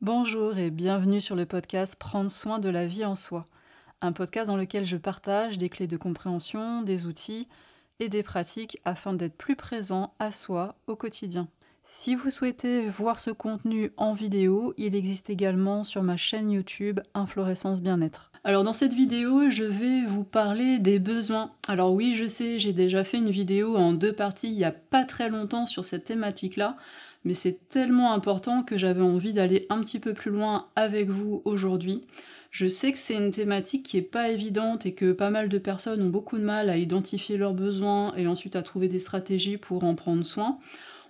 Bonjour et bienvenue sur le podcast Prendre soin de la vie en soi, un podcast dans lequel je partage des clés de compréhension, des outils et des pratiques afin d'être plus présent à soi au quotidien. Si vous souhaitez voir ce contenu en vidéo, il existe également sur ma chaîne YouTube Inflorescence Bien-être. Alors dans cette vidéo, je vais vous parler des besoins. Alors oui, je sais, j'ai déjà fait une vidéo en deux parties il n'y a pas très longtemps sur cette thématique-là, mais c'est tellement important que j'avais envie d'aller un petit peu plus loin avec vous aujourd'hui. Je sais que c'est une thématique qui est pas évidente et que pas mal de personnes ont beaucoup de mal à identifier leurs besoins et ensuite à trouver des stratégies pour en prendre soin.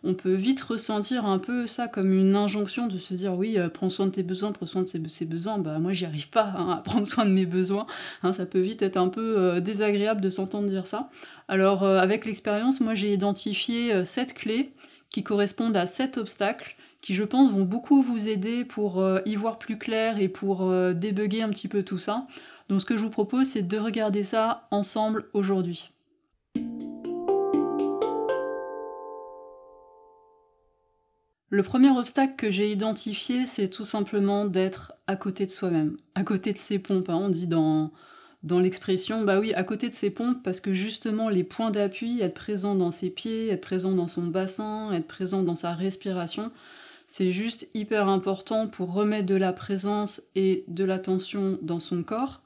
On peut vite ressentir un peu ça comme une injonction de se dire oui, euh, prends soin de tes besoins, prends soin de ses, besoins. Bah moi j'y arrive pas hein, à prendre soin de mes besoins. Hein, ça peut vite être un peu euh, désagréable de s'entendre dire ça. Alors euh, avec l'expérience, moi j'ai identifié sept clés qui correspondent à sept obstacles qui je pense vont beaucoup vous aider pour y voir plus clair et pour débugger un petit peu tout ça. Donc ce que je vous propose c'est de regarder ça ensemble aujourd'hui. Le premier obstacle que j'ai identifié, c'est tout simplement d'être à côté de soi-même, à côté de ses pompes. Hein. On dit dans, dans l'expression, bah oui, à côté de ses pompes, parce que justement les points d'appui, être présent dans ses pieds, être présent dans son bassin, être présent dans sa respiration, c'est juste hyper important pour remettre de la présence et de l'attention dans son corps,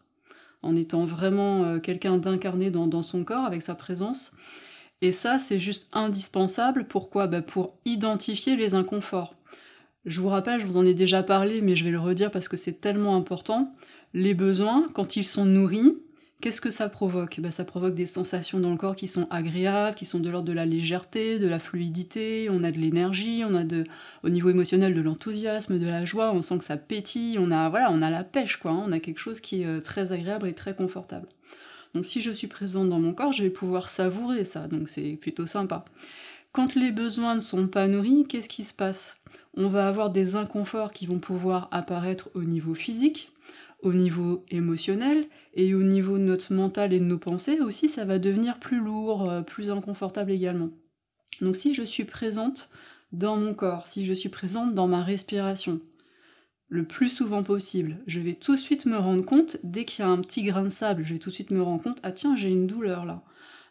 en étant vraiment euh, quelqu'un d'incarné dans, son corps avec sa présence. Et ça, c'est juste indispensable. Pourquoi? Bah Pour identifier les inconforts. Je vous rappelle, je vous en ai déjà parlé, mais je vais le redire parce que c'est tellement important. Les besoins, quand ils sont nourris, qu'est-ce que ça provoque? Ben, Ça provoque des sensations dans le corps qui sont agréables, qui sont de l'ordre de la légèreté, de la fluidité, on a de l'énergie, on a de, au niveau émotionnel de l'enthousiasme, de la joie, on sent que ça pétille, on a, voilà, on a la pêche, quoi, hein. on a quelque chose qui est euh, très agréable et très confortable. Donc si je suis présente dans mon corps, je vais pouvoir savourer ça, donc c'est plutôt sympa. Quand les besoins ne sont pas nourris, qu'est-ce qui se passe? On va avoir des inconforts qui vont pouvoir apparaître au niveau physique, au niveau émotionnel et au niveau de notre mental et de nos pensées aussi, ça va devenir plus lourd, euh, plus inconfortable également. Donc si je suis présente dans mon corps, si je suis présente dans ma respiration, le plus souvent possible, je vais tout de suite me rendre compte, dès qu'il y a un petit grain de sable, je vais tout de suite me rendre compte, ah tiens, j'ai une douleur là.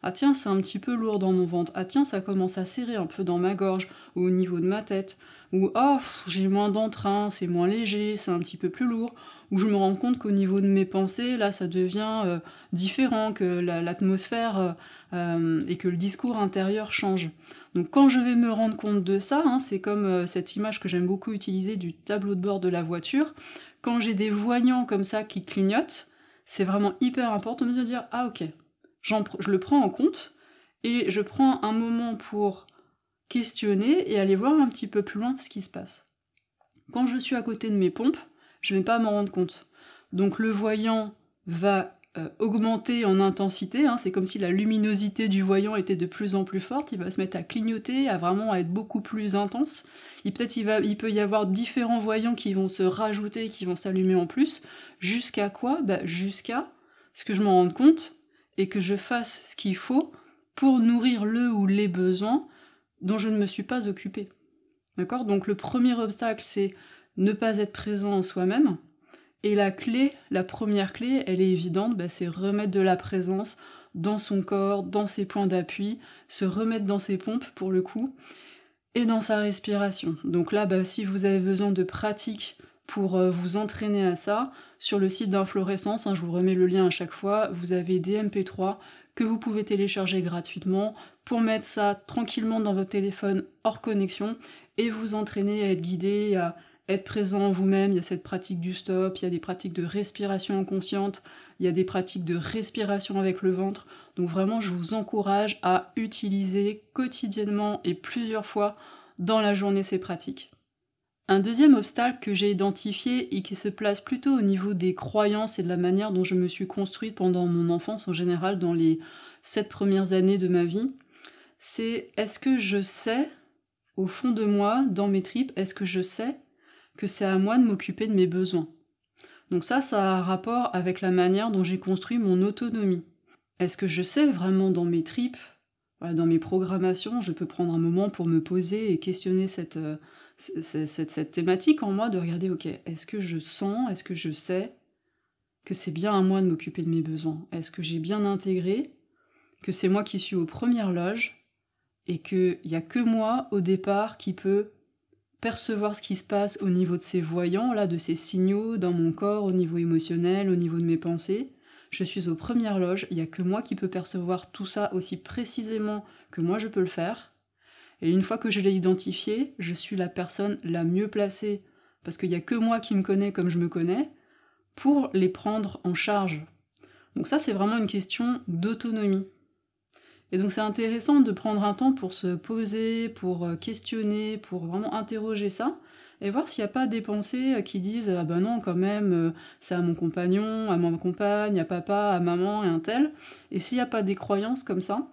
Ah tiens, c'est un petit peu lourd dans mon ventre. Ah tiens, ça commence à serrer un peu dans ma gorge ou au niveau de ma tête. Ou oh, j'ai moins d'entrain, c'est moins léger, c'est un petit peu plus lourd où je me rends compte qu'au niveau de mes pensées, là, ça devient euh, différent, que l'atmosphère euh, euh, et que le discours intérieur change. Donc quand je vais me rendre compte de ça, hein, c'est comme cette image que j'aime beaucoup utiliser du tableau de bord de la voiture. Quand j'ai des voyants comme ça qui clignotent, c'est vraiment hyper important de se dire ah ok, je le prends en compte et je prends un moment pour questionner et aller voir un petit peu plus loin de ce qui se passe. Quand je suis à côté de mes pompes, je vais pas m'en rendre compte. Donc le voyant va euh, augmenter en intensité, hein. c'est comme si la luminosité du voyant était de plus en plus forte, il va se mettre à clignoter, à vraiment être beaucoup plus intense. peut-être il, il peut y avoir différents voyants qui vont se rajouter, qui vont s'allumer en plus, jusqu'à quoi? Bah, Jusqu'à ce que je m'en rende compte et que je fasse ce qu'il faut pour nourrir le ou les besoins dont je ne me suis pas occupée. D'accord? Donc le premier obstacle, c'est ne pas être présent en soi-même. Et la clé, la première clé, elle est évidente, bah, c'est remettre de la présence dans son corps, dans ses points d'appui, se remettre dans ses pompes pour le coup, et dans sa respiration. Donc là, bah, si vous avez besoin de pratique pour euh, vous entraîner à ça, sur le site d'Inflorescence, hein, je vous remets le lien à chaque fois, vous avez des MP3 que vous pouvez télécharger gratuitement pour mettre ça tranquillement dans votre téléphone hors connexion et vous entraîner à être guidé, à être présent vous-même, il y a cette pratique du stop, il y a des pratiques de respiration inconsciente, il y a des pratiques de respiration avec le ventre. Donc vraiment, je vous encourage à utiliser quotidiennement et plusieurs fois dans la journée ces pratiques. Un deuxième obstacle que j'ai identifié et qui se place plutôt au niveau des croyances et de la manière dont je me suis construite pendant mon enfance en général dans les sept premières années de ma vie, c'est est-ce que je sais, au fond de moi, dans mes tripes, est-ce que je sais que c'est à moi de m'occuper de mes besoins. Donc ça, ça a un rapport avec la manière dont j'ai construit mon autonomie. Est-ce que je sais vraiment dans mes tripes, dans mes programmations, je peux prendre un moment pour me poser et questionner cette, euh, cette, thématique en moi de regarder, ok, est-ce que je sens, est-ce que je sais que c'est bien à moi de m'occuper de mes besoins? Est-ce que j'ai bien intégré que c'est moi qui suis aux premières loges et qu'il n'y a que moi au départ qui peut percevoir ce qui se passe au niveau de ces voyants, là, de ces signaux dans mon corps, au niveau émotionnel, au niveau de mes pensées. Je suis aux premières loges, il n'y a que moi qui peux percevoir tout ça aussi précisément que moi je peux le faire. Et une fois que je l'ai identifié, je suis la personne la mieux placée, parce qu'il n'y a que moi qui me connais comme je me connais, pour les prendre en charge. Donc ça, c'est vraiment une question d'autonomie. Et donc c'est intéressant de prendre un temps pour se poser, pour euh, questionner, pour vraiment interroger ça, et voir s'il n'y a pas des pensées euh, qui disent ah ben non quand même euh, c'est à mon compagnon, à ma compagne, à papa, à maman et un tel, et s'il n'y a pas des croyances comme ça,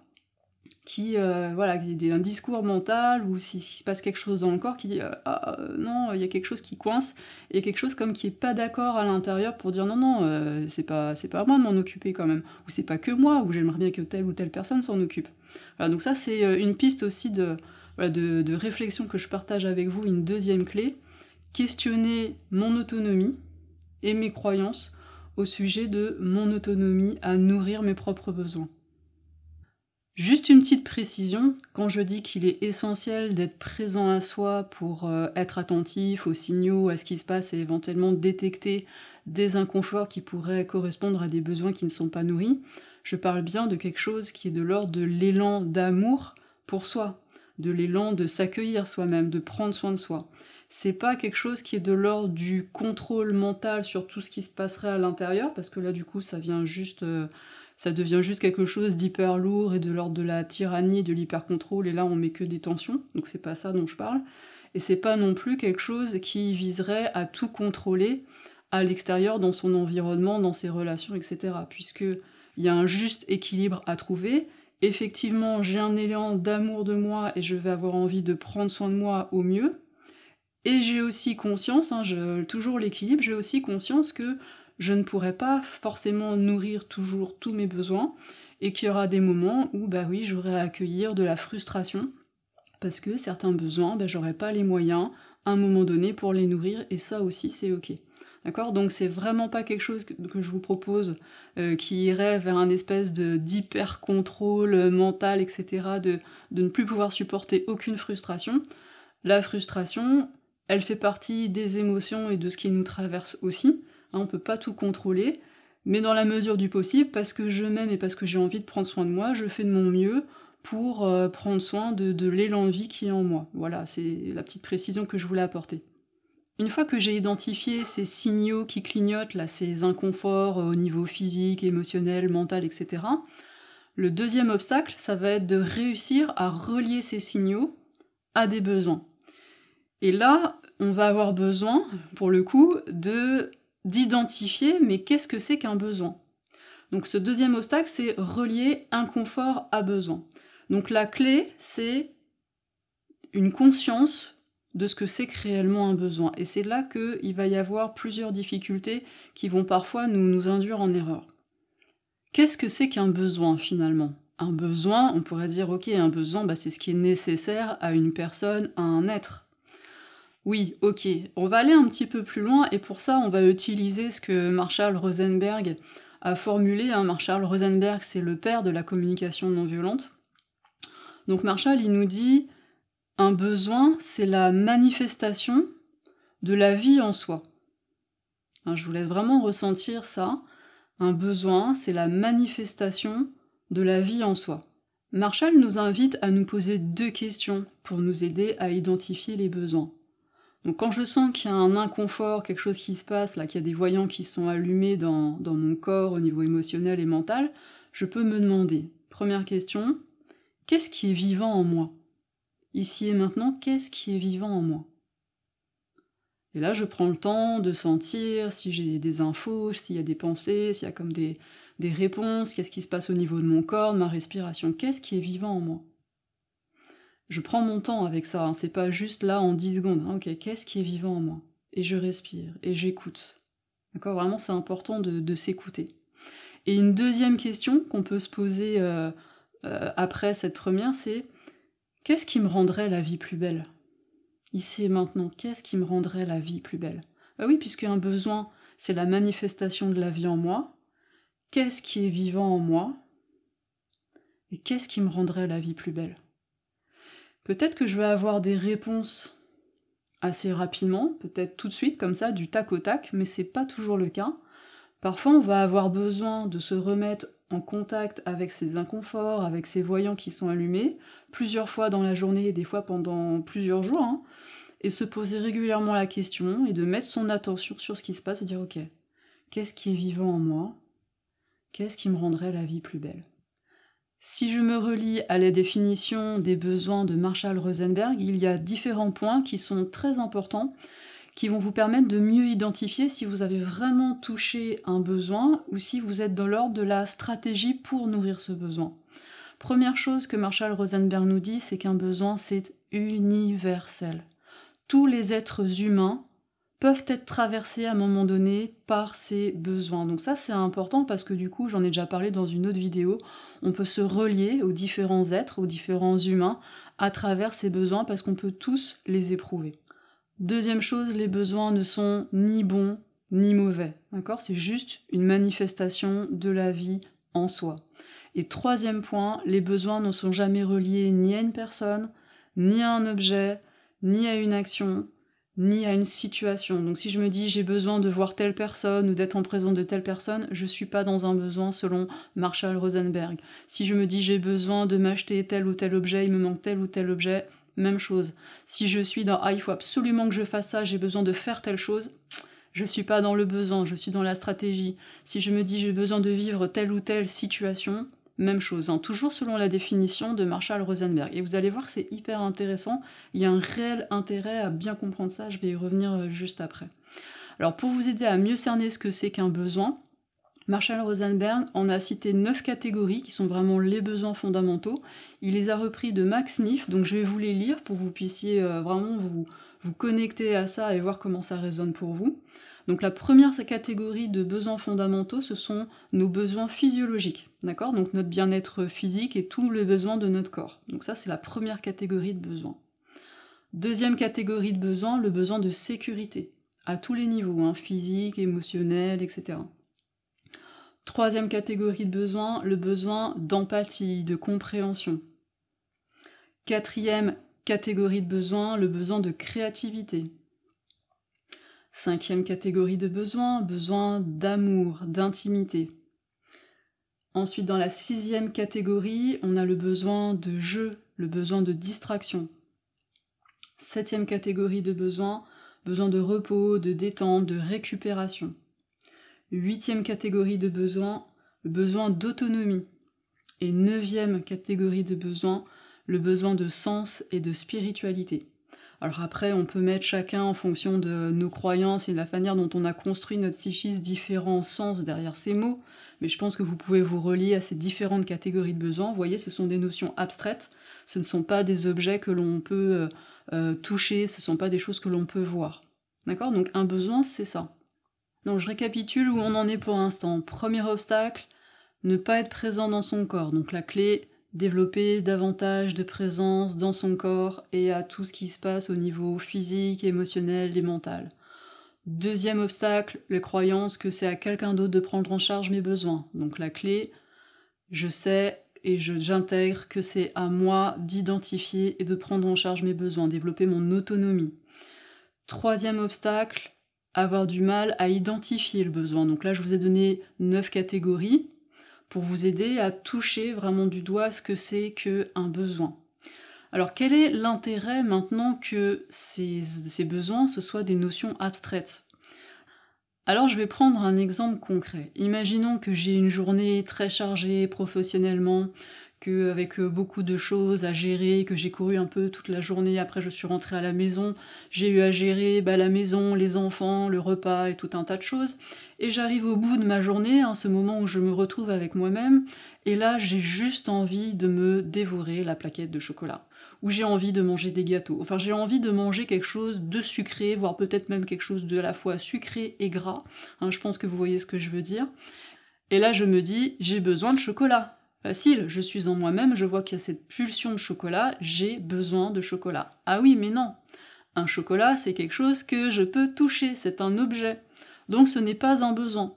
qui euh, voilà qui un discours mental ou s'il se passe quelque chose dans le corps qui dit euh, ah euh, non il y a quelque chose qui coince. Et quelque chose comme qui est pas d'accord à l'intérieur pour dire non non c'est pas c'est pas à moi de m'en occuper quand même. Ou c'est pas que moi ou j'aimerais bien que telle ou telle personne s'en occupe. Voilà donc ça c'est une piste aussi de, de, de réflexion que je partage avec vous. Une deuxième clé questionner mon autonomie et mes croyances au sujet de mon autonomie à nourrir mes propres besoins Juste une petite précision, quand je dis qu'il est essentiel d'être présent à soi pour euh, être attentif aux signaux, à ce qui se passe et éventuellement détecter des inconforts qui pourraient correspondre à des besoins qui ne sont pas nourris, je parle bien de quelque chose qui est de l'ordre de l'élan d'amour pour soi, de l'élan de s'accueillir soi-même, de prendre soin de soi. C'est pas quelque chose qui est de l'ordre du contrôle mental sur tout ce qui se passerait à l'intérieur, parce que là du coup ça vient juste euh, ça devient juste quelque chose d'hyper lourd et de l'ordre de la tyrannie, de l'hyper-contrôle, et là on met que des tensions, donc c'est pas ça dont je parle. Et c'est pas non plus quelque chose qui viserait à tout contrôler à l'extérieur, dans son environnement, dans ses relations, etc. Puisque il y a un juste équilibre à trouver. Effectivement, j'ai un élan d'amour de moi et je vais avoir envie de prendre soin de moi au mieux. Et j'ai aussi conscience, hein, toujours l'équilibre, j'ai aussi conscience que je ne pourrai pas forcément nourrir toujours tous mes besoins et qu'il y aura des moments où bah oui j'aurai à accueillir de la frustration parce que certains besoins bah, j'aurai pas les moyens à un moment donné pour les nourrir et ça aussi c'est ok. D'accord? Donc c'est vraiment pas quelque chose que, je vous propose euh, qui irait vers un espèce de d'hyper contrôle mental, etc., de, de ne plus pouvoir supporter aucune frustration. La frustration, elle fait partie des émotions et de ce qui nous traverse aussi. Hein, on peut pas tout contrôler, mais dans la mesure du possible, parce que je m'aime et parce que j'ai envie de prendre soin de moi, je fais de mon mieux pour euh, prendre soin de, l'élan de vie qui est en moi. Voilà, c'est la petite précision que je voulais apporter. Une fois que j'ai identifié ces signaux qui clignotent, là, ces inconforts au niveau physique, émotionnel, mental, etc., le deuxième obstacle, ça va être de réussir à relier ces signaux à des besoins. Et là, on va avoir besoin, pour le coup, de d'identifier, mais qu'est-ce que c'est qu'un besoin? Donc ce deuxième obstacle, c'est relier inconfort à besoin. Donc la clé, c'est une conscience de ce que c'est que réellement un besoin. Et c'est là qu'il va y avoir plusieurs difficultés qui vont parfois nous, nous induire en erreur. Qu'est-ce que c'est qu'un besoin finalement? Un besoin, on pourrait dire, ok, un besoin, bah, c'est ce qui est nécessaire à une personne, à un être. Oui, ok, on va aller un petit peu plus loin et pour ça on va utiliser ce que Marshall Rosenberg a formulé. Hein. Marshall Rosenberg c'est le père de la communication non violente. Donc Marshall il nous dit un besoin c'est la manifestation de la vie en soi. Hein, je vous laisse vraiment ressentir ça. Un besoin c'est la manifestation de la vie en soi. Marshall nous invite à nous poser deux questions pour nous aider à identifier les besoins. Donc quand je sens qu'il y a un inconfort, quelque chose qui se passe, là, qu'il y a des voyants qui sont allumés dans, mon corps au niveau émotionnel et mental, je peux me demander, première question, qu'est-ce qui est vivant en moi? Ici et maintenant, qu'est-ce qui est vivant en moi? Et là, je prends le temps de sentir si j'ai des infos, s'il y a des pensées, s'il y a comme des, des réponses, qu'est-ce qui se passe au niveau de mon corps, de ma respiration, qu'est-ce qui est vivant en moi? Je prends mon temps avec ça, hein. c'est pas juste là en 10 secondes. Hein. ok, qu'est-ce qui est vivant en moi? Et je respire, et j'écoute. D'accord Vraiment, c'est important de, s'écouter. Et une deuxième question qu'on peut se poser euh, euh, après cette première, c'est qu'est-ce qui me rendrait la vie plus belle? Ici et maintenant, qu'est-ce qui me rendrait la vie plus belle? Bah oui, puisque un besoin, c'est la manifestation de la vie en moi. Qu'est-ce qui est vivant en moi? Et qu'est-ce qui me rendrait la vie plus belle? Peut-être que je vais avoir des réponses assez rapidement, peut-être tout de suite comme ça, du tac au tac, mais c'est pas toujours le cas. Parfois, on va avoir besoin de se remettre en contact avec ses inconforts, avec ses voyants qui sont allumés, plusieurs fois dans la journée et des fois pendant plusieurs jours, hein, et se poser régulièrement la question et de mettre son attention sur ce qui se passe et dire ok, qu'est-ce qui est vivant en moi? Qu'est-ce qui me rendrait la vie plus belle? Si je me relie à la définition des besoins de Marshall Rosenberg, il y a différents points qui sont très importants qui vont vous permettre de mieux identifier si vous avez vraiment touché un besoin ou si vous êtes dans l'ordre de la stratégie pour nourrir ce besoin. Première chose que Marshall Rosenberg nous dit, c'est qu'un besoin, c'est universel. Tous les êtres humains peuvent être traversés à un moment donné par ces besoins. Donc ça c'est important parce que du coup, j'en ai déjà parlé dans une autre vidéo, on peut se relier aux différents êtres, aux différents humains à travers ces besoins parce qu'on peut tous les éprouver. Deuxième chose, les besoins ne sont ni bons ni mauvais, d'accord? C'est juste une manifestation de la vie en soi. Et troisième point, les besoins ne sont jamais reliés ni à une personne, ni à un objet, ni à une action, ni à une situation. Donc si je me dis j'ai besoin de voir telle personne ou d'être en présence de telle personne, je suis pas dans un besoin selon Marshall Rosenberg. Si je me dis j'ai besoin de m'acheter tel ou tel objet, il me manque tel ou tel objet, même chose. Si je suis dans ah, il faut absolument que je fasse ça, j'ai besoin de faire telle chose, je suis pas dans le besoin, je suis dans la stratégie. Si je me dis j'ai besoin de vivre telle ou telle situation, même chose, hein. toujours selon la définition de Marshall Rosenberg. Et vous allez voir, c'est hyper intéressant. Il y a un réel intérêt à bien comprendre ça. Je vais y revenir euh, juste après. Alors, pour vous aider à mieux cerner ce que c'est qu'un besoin, Marshall Rosenberg en a cité neuf catégories qui sont vraiment les besoins fondamentaux. Il les a repris de Max Niff, donc je vais vous les lire pour que vous puissiez euh, vraiment vous, vous connecter à ça et voir comment ça résonne pour vous. Donc la première catégorie de besoins fondamentaux, ce sont nos besoins physiologiques, d'accord? Donc notre bien-être physique et tous les besoins de notre corps. Donc ça, c'est la première catégorie de besoins. Deuxième catégorie de besoins, le besoin de sécurité, à tous les niveaux, hein, physique, émotionnel, etc. Troisième catégorie de besoins, le besoin d'empathie, de compréhension. Quatrième catégorie de besoins, le besoin de créativité. Cinquième catégorie de besoins, besoin d'amour, d'intimité. Ensuite, dans la sixième catégorie, on a le besoin de jeu, le besoin de distraction. Septième catégorie de besoins, besoin de repos, de détente, de récupération. Huitième catégorie de besoins, besoin d'autonomie. Et neuvième catégorie de besoins, le besoin de sens et de spiritualité. Alors après, on peut mettre chacun en fonction de nos croyances et de la manière dont on a construit notre psychisme différents sens derrière ces mots, mais je pense que vous pouvez vous relier à ces différentes catégories de besoins. Vous voyez, ce sont des notions abstraites, ce ne sont pas des objets que l'on peut euh, euh, toucher, ce ne sont pas des choses que l'on peut voir. D'accord? Donc un besoin, c'est ça. Donc je récapitule où on en est pour l'instant. Premier obstacle, ne pas être présent dans son corps. Donc la clé, développer davantage de présence dans son corps et à tout ce qui se passe au niveau physique, émotionnel et mental. Deuxième obstacle, les croyances que c'est à quelqu'un d'autre de prendre en charge mes besoins. Donc la clé, je sais et j'intègre que c'est à moi d'identifier et de prendre en charge mes besoins, développer mon autonomie. Troisième obstacle, avoir du mal à identifier le besoin. Donc là, je vous ai donné neuf catégories pour vous aider à toucher vraiment du doigt ce que c'est qu'un besoin. Alors quel est l'intérêt maintenant que ces, ces besoins, ce soient des notions abstraites? Alors je vais prendre un exemple concret. Imaginons que j'ai une journée très chargée professionnellement, avec euh, beaucoup de choses à gérer, que j'ai couru un peu toute la journée, après je suis rentrée à la maison, j'ai eu à gérer bah, la maison, les enfants, le repas et tout un tas de choses. Et j'arrive au bout de ma journée, hein, ce moment où je me retrouve avec moi-même, et là j'ai juste envie de me dévorer la plaquette de chocolat, ou j'ai envie de manger des gâteaux, enfin j'ai envie de manger quelque chose de sucré, voire peut-être même quelque chose de à la fois sucré et gras, hein, je pense que vous voyez ce que je veux dire. Et là je me dis, j'ai besoin de chocolat, Facile, je suis en moi-même, je vois qu'il y a cette pulsion de chocolat, j'ai besoin de chocolat. Ah oui, mais non. Un chocolat, c'est quelque chose que je peux toucher, c'est un objet. Donc ce n'est pas un besoin.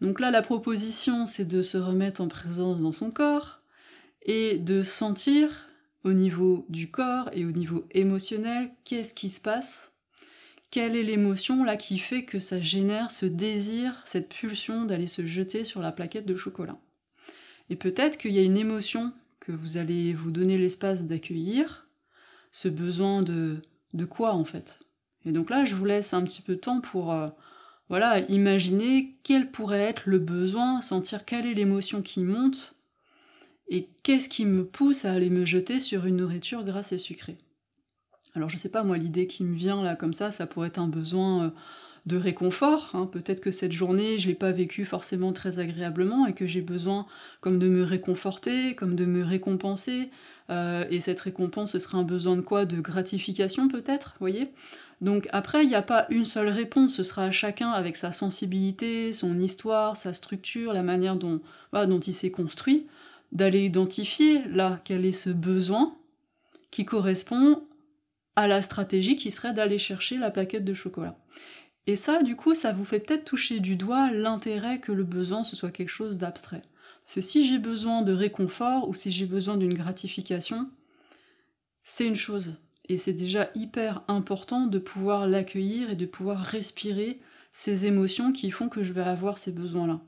Donc là, la proposition, c'est de se remettre en présence dans son corps et de sentir au niveau du corps et au niveau émotionnel qu'est-ce qui se passe, quelle est l'émotion là qui fait que ça génère ce désir, cette pulsion d'aller se jeter sur la plaquette de chocolat? Et peut-être qu'il y a une émotion que vous allez vous donner l'espace d'accueillir, ce besoin de, de quoi en fait. Et donc là, je vous laisse un petit peu de temps pour euh, voilà, imaginer quel pourrait être le besoin, sentir quelle est l'émotion qui monte, et qu'est-ce qui me pousse à aller me jeter sur une nourriture grasse et sucrée. Alors je sais pas, moi, l'idée qui me vient là comme ça, ça pourrait être un besoin euh, de réconfort. Hein. Peut-être que cette journée, je l'ai pas vécue forcément très agréablement et que j'ai besoin comme de me réconforter, comme de me récompenser. Euh, et cette récompense, ce serait un besoin de quoi? De gratification peut-être, voyez? Donc après, il n'y a pas une seule réponse, ce sera à chacun avec sa sensibilité, son histoire, sa structure, la manière dont, dont il s'est construit, d'aller identifier là quel est ce besoin qui correspond à la stratégie qui serait d'aller chercher la plaquette de chocolat. Et ça, du coup, ça vous fait peut-être toucher du doigt l'intérêt que le besoin, ce soit quelque chose d'abstrait. Parce que si j'ai besoin de réconfort ou si j'ai besoin d'une gratification, c'est une chose. Et c'est déjà hyper important de pouvoir l'accueillir et de pouvoir respirer ces émotions qui font que je vais avoir ces besoins-là.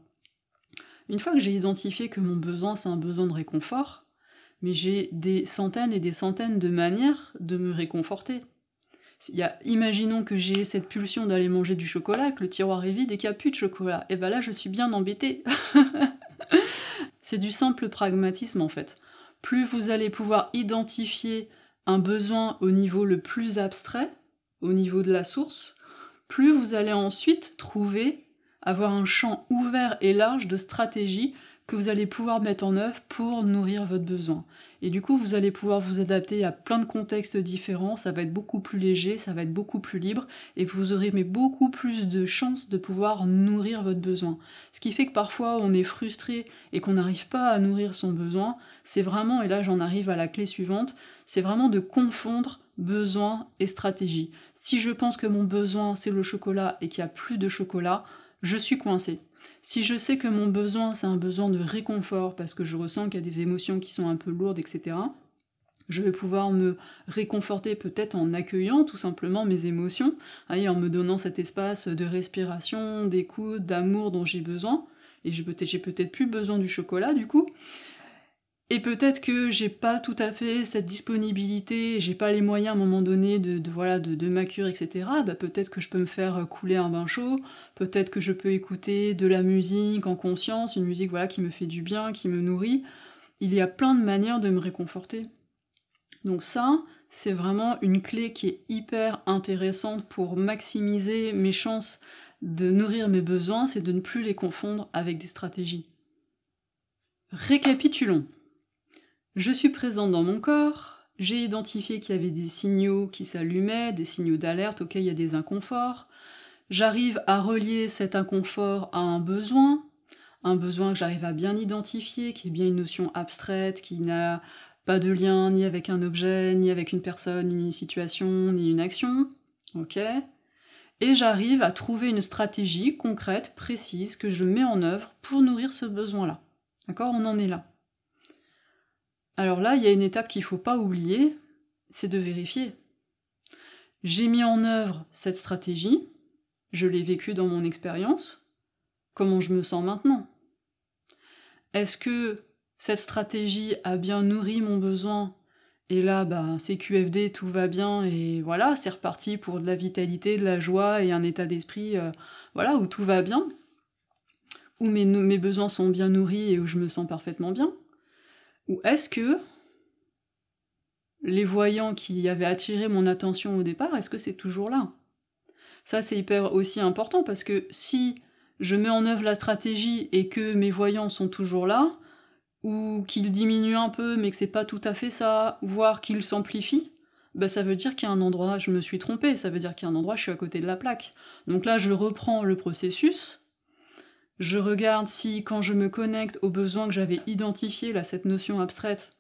Une fois que j'ai identifié que mon besoin c'est un besoin de réconfort, mais j'ai des centaines et des centaines de manières de me réconforter. Imaginons que j'ai cette pulsion d'aller manger du chocolat, que le tiroir est vide et qu'il n'y a plus de chocolat. Et ben là, je suis bien embêtée. c'est du simple pragmatisme en fait. Plus vous allez pouvoir identifier un besoin au niveau le plus abstrait, au niveau de la source, plus vous allez ensuite trouver, avoir un champ ouvert et large de stratégies que vous allez pouvoir mettre en œuvre pour nourrir votre besoin. Et du coup, vous allez pouvoir vous adapter à plein de contextes différents, ça va être beaucoup plus léger, ça va être beaucoup plus libre, et vous aurez beaucoup plus de chances de pouvoir nourrir votre besoin. Ce qui fait que parfois on est frustré et qu'on n'arrive pas à nourrir son besoin, c'est vraiment, et là j'en arrive à la clé suivante, c'est vraiment de confondre besoin et stratégie. Si je pense que mon besoin c'est le chocolat et qu'il n'y a plus de chocolat, je suis coincé. Si je sais que mon besoin, c'est un besoin de réconfort, parce que je ressens qu'il y a des émotions qui sont un peu lourdes, etc., je vais pouvoir me réconforter peut-être en accueillant tout simplement mes émotions, et en me donnant cet espace de respiration, d'écoute, d'amour dont j'ai besoin. Et j'ai peut-être plus besoin du chocolat du coup. Et peut-être que j'ai pas tout à fait cette disponibilité, j'ai pas les moyens à un moment donné de, voilà de, de etc. Bah peut-être que je peux me faire couler un bain chaud, peut-être que je peux écouter de la musique en conscience, une musique qui me fait du bien, qui me nourrit. Il y a plein de manières de me réconforter. Donc ça, c'est vraiment une clé qui est hyper intéressante pour maximiser mes chances de nourrir mes besoins, c'est de ne plus les confondre avec des stratégies. Récapitulons. Je suis présente dans mon corps, j'ai identifié qu'il y avait des signaux qui s'allumaient, des signaux d'alerte auxquels il y a des inconforts. J'arrive à relier cet inconfort à un besoin, un besoin que j'arrive à bien identifier, qui est bien une notion abstraite, qui n'a pas de lien ni avec un objet, ni avec une personne, ni une situation, ni une action. Ok Et j'arrive à trouver une stratégie concrète, précise, que je mets en œuvre pour nourrir ce besoin-là. D'accord? On en est là. Alors là, il y a une étape qu'il ne faut pas oublier, c'est de vérifier. J'ai mis en œuvre cette stratégie, je l'ai vécue dans mon expérience, comment je me sens maintenant? Est-ce que cette stratégie a bien nourri mon besoin? Et là, bah, c'est QFD, tout va bien, et voilà, c'est reparti pour de la vitalité, de la joie et un état d'esprit, euh, voilà, où tout va bien, où mes, mes besoins sont bien nourris et où je me sens parfaitement bien ou est-ce que les voyants qui avaient attiré mon attention au départ, est-ce que c'est toujours là? Ça, c'est hyper aussi important parce que si je mets en œuvre la stratégie et que mes voyants sont toujours là, ou qu'ils diminuent un peu mais que c'est pas tout à fait ça, voire qu'ils s'amplifient, bah ça veut dire qu'il y a un endroit, je me suis trompé, ça veut dire qu'il y a un endroit, je suis à côté de la plaque. Donc là, je reprends le processus, je regarde si, quand je me connecte aux besoins que j'avais identifiés, là, cette notion abstraite,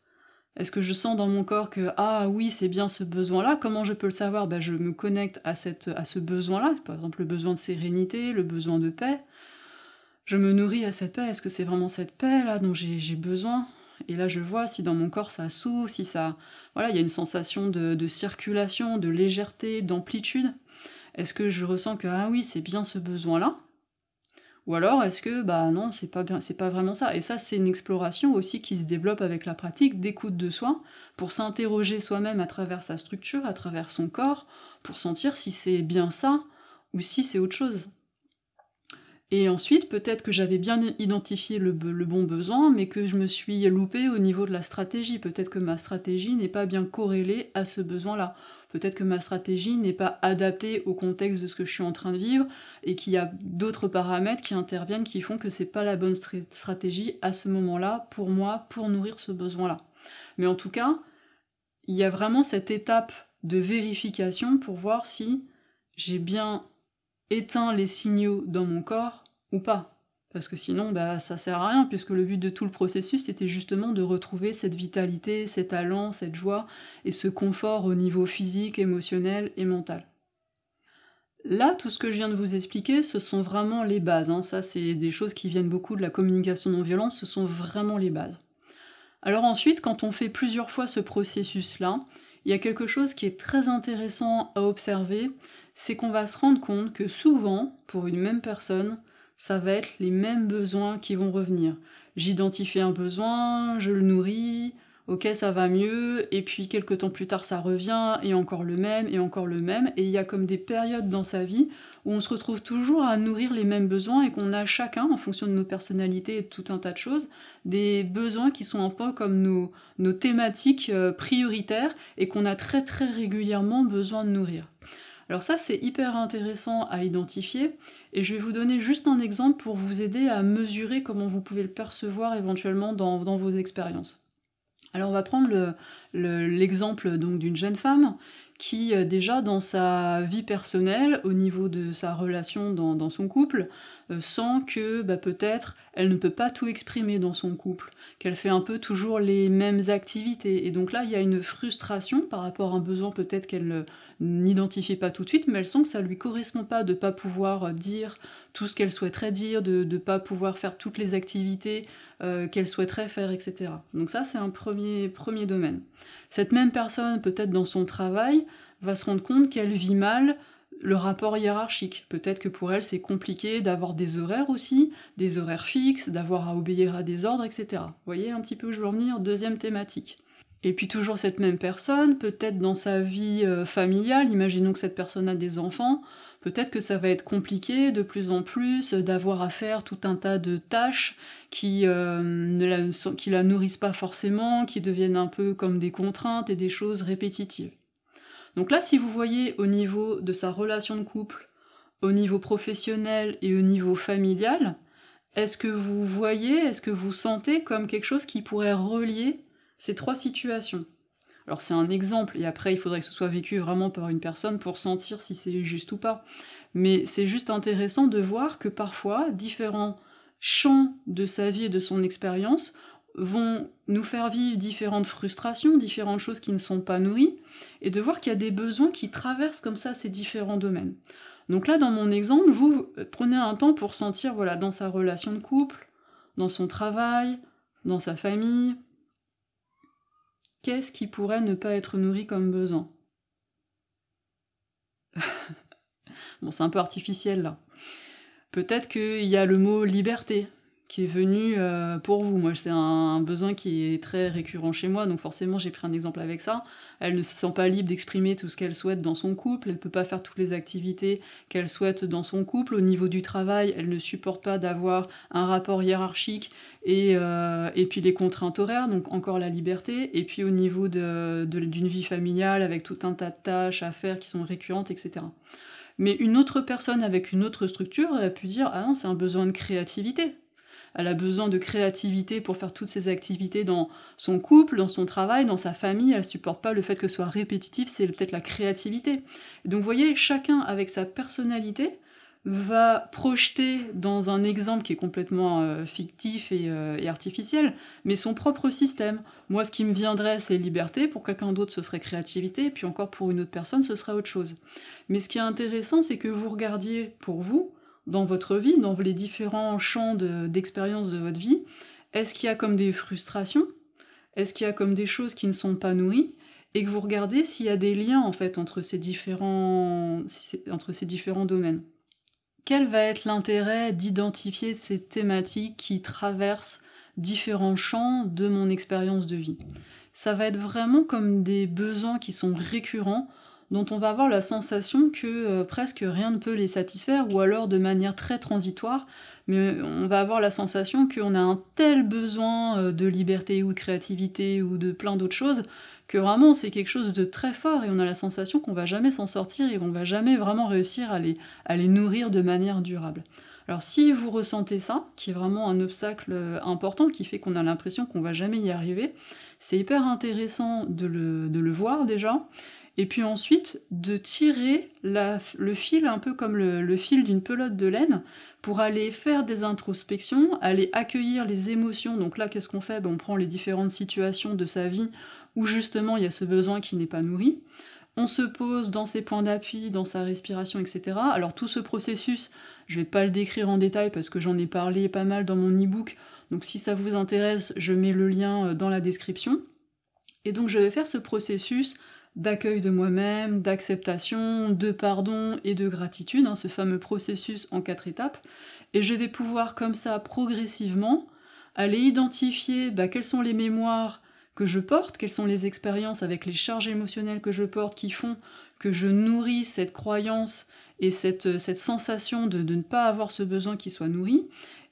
Est-ce que je sens dans mon corps que ah oui, c'est bien ce besoin-là? Comment je peux le savoir? Bah, je me connecte à cette à ce besoin-là, par exemple le besoin de sérénité, le besoin de paix. Je me nourris à cette paix. Est-ce que c'est vraiment cette paix-là dont j'ai besoin? Et là, je vois si dans mon corps ça souffle, si ça voilà, il y a une sensation de de circulation, de légèreté, d'amplitude. Est-ce que je ressens que ah oui, c'est bien ce besoin-là? Ou alors est-ce que, bah non, c'est pas pas vraiment ça? Et ça, c'est une exploration aussi qui se développe avec la pratique d'écoute de soi, pour s'interroger soi-même à travers sa structure, à travers son corps, pour sentir si c'est bien ça ou si c'est autre chose. Et ensuite, peut-être que j'avais bien identifié le, le bon besoin, mais que je me suis loupée au niveau de la stratégie. Peut-être que ma stratégie n'est pas bien corrélée à ce besoin-là. Peut-être que ma stratégie n'est pas adaptée au contexte de ce que je suis en train de vivre et qu'il y a d'autres paramètres qui interviennent qui font que c'est pas la bonne stra- stratégie à ce moment-là pour moi pour nourrir ce besoin-là. Mais en tout cas, il y a vraiment cette étape de vérification pour voir si j'ai bien éteint les signaux dans mon corps ou pas. Parce que sinon, bah, ça sert à rien, puisque le but de tout le processus, c'était justement de retrouver cette vitalité, cet allant, cette joie et ce confort au niveau physique, émotionnel et mental. Là, tout ce que je viens de vous expliquer, ce sont vraiment les bases. hein. Ça, c'est des choses qui viennent beaucoup de la communication non violence, ce sont vraiment les bases. Alors ensuite, quand on fait plusieurs fois ce processus-là, il y a quelque chose qui est très intéressant à observer, c'est qu'on va se rendre compte que souvent, pour une même personne, ça va être les mêmes besoins qui vont revenir. J'identifie un besoin, je le nourris, ok ça va mieux, et puis quelques temps plus tard ça revient, et encore le même, et encore le même, et il y a comme des périodes dans sa vie où on se retrouve toujours à nourrir les mêmes besoins et qu'on a chacun, en fonction de nos personnalités et de tout un tas de choses, des besoins qui sont un peu comme nos, nos thématiques euh, prioritaires et qu'on a très très régulièrement besoin de nourrir. Alors ça c'est hyper intéressant à identifier et je vais vous donner juste un exemple pour vous aider à mesurer comment vous pouvez le percevoir éventuellement dans, vos expériences. Alors on va prendre le- le- l'exemple donc d'une jeune femme qui euh, déjà dans sa vie personnelle, au niveau de sa relation dans, dans son couple, euh, sent que bah, peut-être elle ne peut pas tout exprimer dans son couple, qu'elle fait un peu toujours les mêmes activités. Et donc là, il y a une frustration par rapport à un besoin peut-être qu'elle euh, n'identifie pas tout de suite, mais elle sent que ça lui correspond pas de pas pouvoir dire tout ce qu'elle souhaiterait dire, de ne pas pouvoir faire toutes les activités euh, qu'elle souhaiterait faire, etc. Donc ça, c'est un premier, premier domaine. Cette même personne, peut-être dans son travail, va se rendre compte qu'elle vit mal le rapport hiérarchique. Peut-être que pour elle, c'est compliqué d'avoir des horaires aussi, des horaires fixes, d'avoir à obéir à des ordres, etc. Vous voyez un petit peu où je veux en venir? Deuxième thématique. Et puis toujours cette même personne, peut-être dans sa vie euh, familiale, imaginons que cette personne a des enfants, peut-être que ça va être compliqué de plus en plus d'avoir à faire tout un tas de tâches qui, euh, ne qui la nourrissent pas forcément, qui deviennent un peu comme des contraintes et des choses répétitives. Donc là, si vous voyez au niveau de sa relation de couple, au niveau professionnel et au niveau familial, est-ce que vous voyez, est-ce que vous sentez comme quelque chose qui pourrait relier ces trois situations Alors c'est un exemple, et après il faudrait que ce soit vécu vraiment par une personne pour sentir si c'est juste ou pas. Mais c'est juste intéressant de voir que parfois, différents champs de sa vie et de son expérience vont nous faire vivre différentes frustrations, différentes choses qui ne sont pas nourries, et de voir qu'il y a des besoins qui traversent comme ça ces différents domaines. Donc là, dans mon exemple, vous prenez un temps pour sentir, voilà, dans sa relation de couple, dans son travail, dans sa famille, qu'est-ce qui pourrait ne pas être nourri comme besoin Bon, c'est un peu artificiel là. Peut-être qu'il y a le mot liberté qui est venu euh, pour vous. Moi, c'est un, besoin qui est très récurrent chez moi, donc forcément, j'ai pris un exemple avec ça. Elle ne se sent pas libre d'exprimer tout ce qu'elle souhaite dans son couple, elle ne peut pas faire toutes les activités qu'elle souhaite dans son couple. Au niveau du travail, elle ne supporte pas d'avoir un rapport hiérarchique et, euh, et puis les contraintes horaires, donc encore la liberté. Et puis au niveau d'une de, de, vie familiale, avec tout un tas de tâches à faire qui sont récurrentes, etc. Mais une autre personne avec une autre structure, elle a pu dire Ah non, c'est un besoin de créativité elle a besoin de créativité pour faire toutes ses activités dans son couple, dans son travail, dans sa famille, elle supporte pas le fait que ce soit répétitif, c'est peut-être la créativité. Donc vous voyez, chacun avec sa personnalité va projeter dans un exemple qui est complètement euh, fictif euh, et, artificiel, mais son propre système. Moi, ce qui me viendrait, c'est liberté, pour quelqu'un d'autre, ce serait créativité, puis encore pour une autre personne, ce serait autre chose. Mais ce qui est intéressant, c'est que vous regardiez pour vous, dans votre vie, dans les différents champs d'expérience de, votre vie, est-ce qu'il y a comme des frustrations? Est-ce qu'il y a comme des choses qui ne sont pas nourries? Et que vous regardez s'il y a des liens en fait entre ces différents, entre ces différents domaines. Quel va être l'intérêt d'identifier ces thématiques qui traversent différents champs de mon expérience de vie? Ça va être vraiment comme des besoins qui sont récurrents, dont on va avoir la sensation que euh, presque rien ne peut les satisfaire, ou alors de manière très transitoire, mais on va avoir la sensation qu'on a un tel besoin euh, de liberté ou de créativité ou de plein d'autres choses que vraiment c'est quelque chose de très fort et on a la sensation qu'on va jamais s'en sortir et qu'on va jamais vraiment réussir à les, nourrir de manière durable. Alors si vous ressentez ça, qui est vraiment un obstacle euh, important, qui fait qu'on a l'impression qu'on va jamais y arriver, c'est hyper intéressant de le, voir déjà, et puis ensuite de tirer le fil un peu comme le, fil d'une pelote de laine pour aller faire des introspections, aller accueillir les émotions. Donc là, qu'est-ce qu'on fait? Ben, On prend les différentes situations de sa vie où justement il y a ce besoin qui n'est pas nourri. On se pose dans ses points d'appui, dans sa respiration, etc. Alors tout ce processus, je vais pas le décrire en détail parce que j'en ai parlé pas mal dans mon e-book, donc si ça vous intéresse, je mets le lien euh, dans la description. Et donc je vais faire ce processus d'accueil de moi-même, d'acceptation, de pardon et de gratitude, hein, ce fameux processus en quatre étapes, et je vais pouvoir comme ça progressivement aller identifier bah, quelles sont les mémoires que je porte, quelles sont les expériences avec les charges émotionnelles que je porte qui font que je nourris cette croyance et cette, cette sensation de, de, ne pas avoir ce besoin qui soit nourri.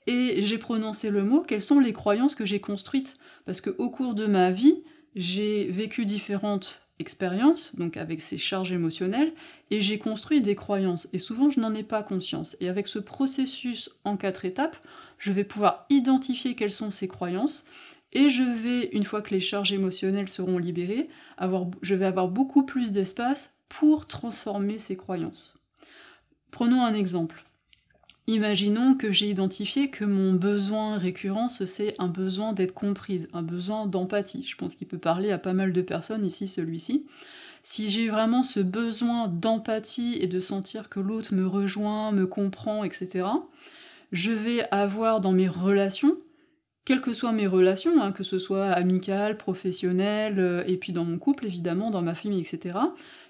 Et j'ai prononcé le mot, quelles sont les croyances que j'ai construites? Parce qu'au cours de ma vie, j'ai vécu différentes expériences, donc avec ces charges émotionnelles, et j'ai construit des croyances. Et souvent, je n'en ai pas conscience. Et avec ce processus en quatre étapes, je vais pouvoir identifier quelles sont ces croyances, et je vais, une fois que les charges émotionnelles seront libérées, avoir, je vais avoir beaucoup plus d'espace pour transformer ces croyances. Prenons un exemple. Imaginons que j'ai identifié que mon besoin récurrent, c'est un besoin d'être comprise, un besoin d'empathie. Je pense qu'il peut parler à pas mal de personnes ici, celui-ci. Si j'ai vraiment ce besoin d'empathie et de sentir que l'autre me rejoint, me comprend, etc., je vais avoir dans mes relations quelles que soient mes relations, hein, que ce soit amicales, professionnelles, euh, et puis dans mon couple évidemment, dans ma famille, etc.,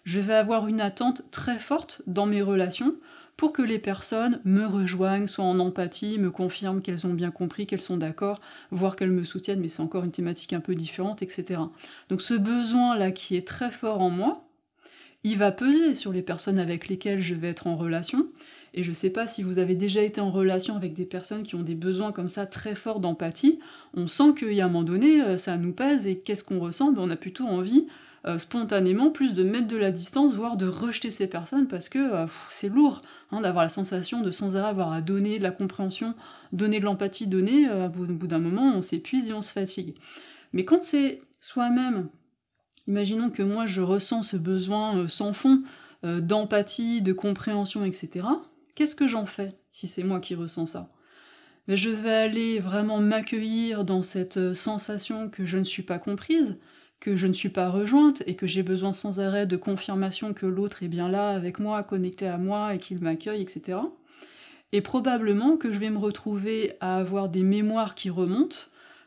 je vais avoir une attente très forte dans mes relations pour que les personnes me rejoignent, soient en empathie, me confirment qu'elles ont bien compris, qu'elles sont d'accord, voire qu'elles me soutiennent, mais c'est encore une thématique un peu différente, etc. Donc ce besoin-là qui est très fort en moi, il va peser sur les personnes avec lesquelles je vais être en relation, et je sais pas si vous avez déjà été en relation avec des personnes qui ont des besoins comme ça très forts d'empathie, on sent qu'il y a un moment donné, euh, ça nous pèse et qu'est-ce qu'on ressent? Ben, On a plutôt envie, euh, spontanément, plus de mettre de la distance, voire de rejeter ces personnes parce que euh, c'est lourd hein, d'avoir la sensation de sans arrêt avoir à donner de la compréhension, donner de l'empathie, donner, au bout d'un moment, on s'épuise et on se fatigue. Mais quand c'est soi-même, imaginons que moi je ressens ce besoin sans fond d'empathie, de compréhension, etc. Qu'est-ce que j'en fais si c'est moi qui ressens ça? Mais Je vais aller vraiment m'accueillir dans cette euh, sensation que je ne suis pas comprise, que je ne suis pas rejointe et que j'ai besoin sans arrêt de confirmation que l'autre est bien là avec moi, connecté à moi et qu'il m'accueille, etc. Et probablement que je vais me retrouver à avoir des mémoires qui remontent,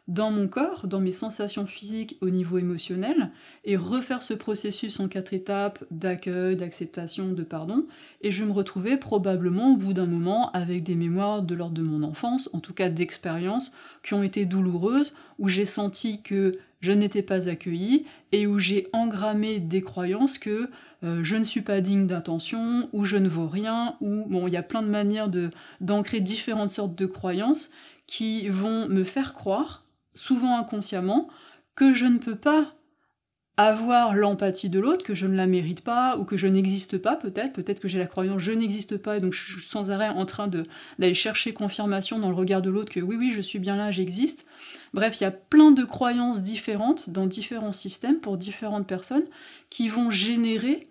dans mon corps, dans mes sensations physiques au niveau émotionnel, et refaire ce processus en quatre étapes d'accueil, d'acceptation, de pardon, et je vais me retrouver probablement au bout d'un moment avec des mémoires de l'ordre de mon enfance, en tout cas d'expériences qui ont été douloureuses, où j'ai senti que je n'étais pas accueillie, et où j'ai engrammé des croyances que euh, je ne suis pas digne d'attention, ou je ne vaux rien, ou bon, il y a plein de manières d'ancrer différentes sortes de croyances qui vont me faire croire souvent inconsciemment, que je ne peux pas avoir l'empathie de l'autre, que je ne la mérite pas, ou que je n'existe pas peut-être, peut-être que j'ai la croyance je n'existe pas, et donc je suis sans arrêt en train d'aller chercher confirmation dans le regard de l'autre que oui, oui, je suis bien là, j'existe. Bref, il y a plein de croyances différentes dans différents systèmes pour différentes personnes qui vont générer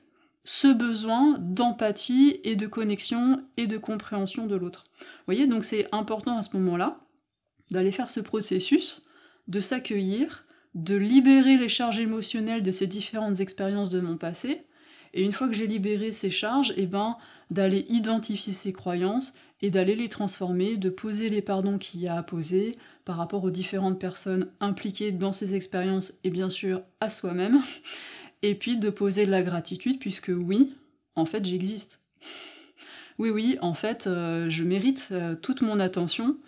ce besoin d'empathie et de connexion et de compréhension de l'autre. Vous voyez, donc c'est important à ce moment-là d'aller faire ce processus, de s'accueillir, de libérer les charges émotionnelles de ces différentes expériences de mon passé, et une fois que j'ai libéré ces charges, eh ben, d'aller identifier ces croyances et d'aller les transformer, de poser les pardons qu'il y a à poser par rapport aux différentes personnes impliquées dans ces expériences et bien sûr à soi-même, et puis de poser de la gratitude puisque oui, en fait j'existe. Oui, oui, en fait euh, je mérite euh, toute mon attention,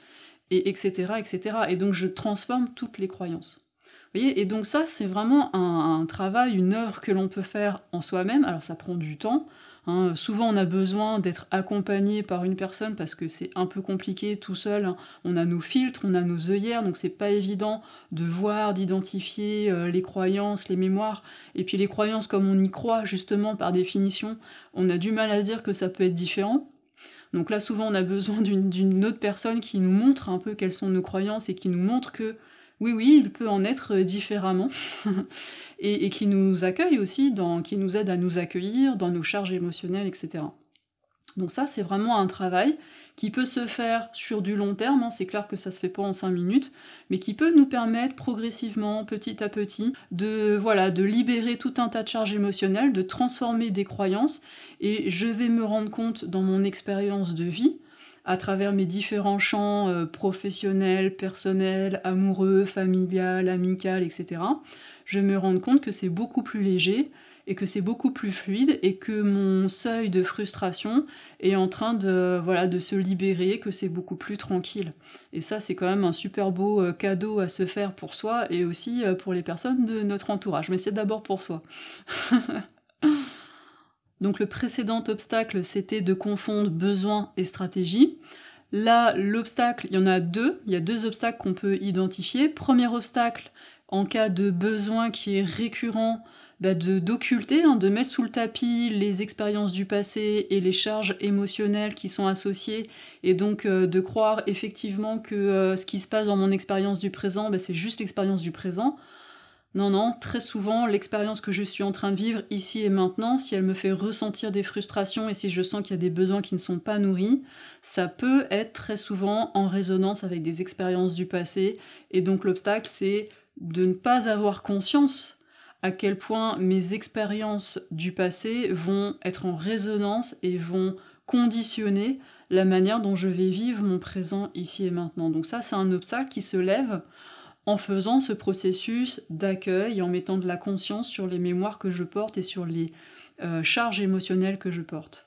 et etc., etc. Et donc je transforme toutes les croyances et donc ça, c'est vraiment un, travail, une œuvre que l'on peut faire en soi-même. Alors ça prend du temps. Hein. Souvent, on a besoin d'être accompagné par une personne parce que c'est un peu compliqué tout seul. Hein. On a nos filtres, on a nos œillères, donc c'est pas évident de voir, d'identifier euh, les croyances, les mémoires. Et puis les croyances, comme on y croit justement par définition, on a du mal à se dire que ça peut être différent. Donc là, souvent, on a besoin d'une autre personne qui nous montre un peu quelles sont nos croyances et qui nous montre que oui, oui, il peut en être euh, différemment, et, qui nous accueille aussi, dans, qui nous aide à nous accueillir dans nos charges émotionnelles, etc. Donc ça, c'est vraiment un travail qui peut se faire sur du long terme, hein, c'est clair que ça se fait pas en 5 minutes, mais qui peut nous permettre progressivement, petit à petit, de, voilà, de libérer tout un tas de charges émotionnelles, de transformer des croyances, et je vais me rendre compte dans mon expérience de vie à travers mes différents champs euh, professionnels, personnels, amoureux, familial, amical, etc., je me rends compte que c'est beaucoup plus léger et que c'est beaucoup plus fluide et que mon seuil de frustration est en train de, voilà, de se libérer, que c'est beaucoup plus tranquille. Et ça, c'est quand même un super beau euh, cadeau à se faire pour soi et aussi euh, pour les personnes de notre entourage. Mais c'est d'abord pour soi. Donc le précédent obstacle, c'était de confondre besoin et stratégie. Là, l'obstacle, il y en a deux. Il y a deux obstacles qu'on peut identifier. Premier obstacle, en cas de besoin qui est récurrent, bah, d'occulter, hein, de mettre sous le tapis les expériences du passé et les charges émotionnelles qui sont associées, et donc euh, de croire effectivement que euh, ce qui se passe dans mon expérience du présent, bah, c'est juste l'expérience du présent. Non, non, très souvent, l'expérience que je suis en train de vivre ici et maintenant, si elle me fait ressentir des frustrations et si je sens qu'il y a des besoins qui ne sont pas nourris, ça peut être très souvent en résonance avec des expériences du passé. Et donc l'obstacle, c'est de ne pas avoir conscience à quel point mes expériences du passé vont être en résonance et vont conditionner la manière dont je vais vivre mon présent ici et maintenant. Donc ça, c'est un obstacle qui se lève en faisant ce processus d'accueil, en mettant de la conscience sur les mémoires que je porte et sur les euh, charges émotionnelles que je porte.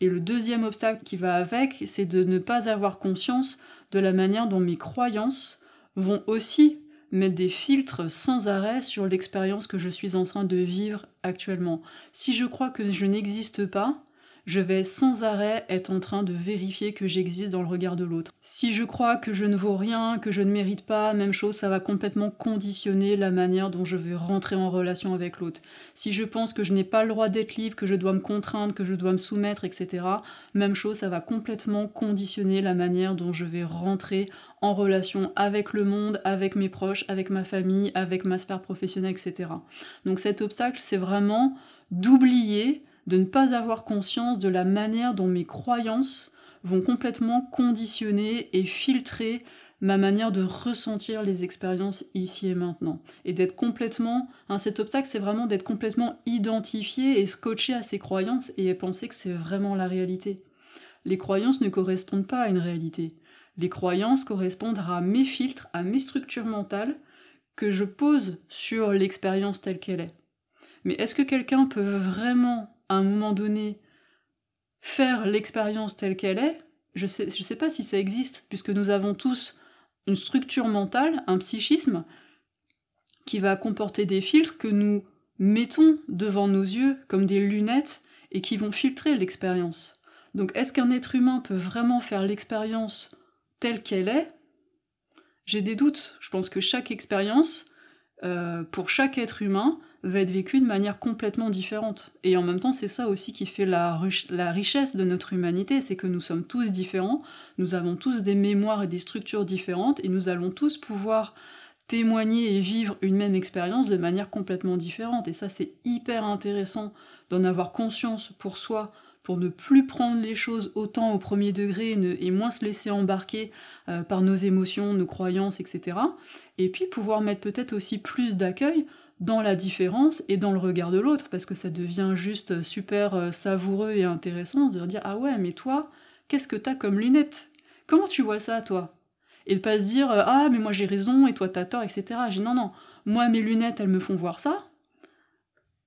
Et le deuxième obstacle qui va avec, c'est de ne pas avoir conscience de la manière dont mes croyances vont aussi mettre des filtres sans arrêt sur l'expérience que je suis en train de vivre actuellement. Si je crois que je n'existe pas, je vais sans arrêt être en train de vérifier que j'existe dans le regard de l'autre. Si je crois que je ne vaux rien, que je ne mérite pas, même chose, ça va complètement conditionner la manière dont je vais rentrer en relation avec l'autre. Si je pense que je n'ai pas le droit d'être libre, que je dois me contraindre, que je dois me soumettre, etc., même chose, ça va complètement conditionner la manière dont je vais rentrer en relation avec le monde, avec mes proches, avec ma famille, avec ma sphère professionnelle, etc. Donc cet obstacle, c'est vraiment d'oublier de ne pas avoir conscience de la manière dont mes croyances vont complètement conditionner et filtrer ma manière de ressentir les expériences ici et maintenant. Et d'être complètement... Hein, cet obstacle, c'est vraiment d'être complètement identifié et scotché à ces croyances et penser que c'est vraiment la réalité. Les croyances ne correspondent pas à une réalité. Les croyances correspondent à mes filtres, à mes structures mentales que je pose sur l'expérience telle qu'elle est. Mais est-ce que quelqu'un peut vraiment à un moment donné faire l'expérience telle qu'elle est, je ne sais, je sais pas si ça existe, puisque nous avons tous une structure mentale, un psychisme, qui va comporter des filtres que nous mettons devant nos yeux comme des lunettes et qui vont filtrer l'expérience. Donc est-ce qu'un être humain peut vraiment faire l'expérience telle qu'elle est? J'ai des doutes. Je pense que chaque expérience, euh, pour chaque être humain, va être vécu de manière complètement différente. Et en même temps, c'est ça aussi qui fait la, richesse de notre humanité, c'est que nous sommes tous différents, nous avons tous des mémoires et des structures différentes, et nous allons tous pouvoir témoigner et vivre une même expérience de manière complètement différente. Et ça, c'est hyper intéressant d'en avoir conscience pour soi, pour ne plus prendre les choses autant au premier degré et, moins se laisser embarquer euh, par nos émotions, nos croyances, etc. Et puis pouvoir mettre peut-être aussi plus d'accueil dans la différence et dans le regard de l'autre, parce que ça devient juste super euh, savoureux et intéressant de dire Ah ouais, mais toi, qu'est-ce que t'as comme lunettes? Comment tu vois ça, toi? Et de pas se dire euh, Ah, mais moi j'ai raison et toi t'as tort, etc. J'ai Non, non, moi mes lunettes elles me font voir ça.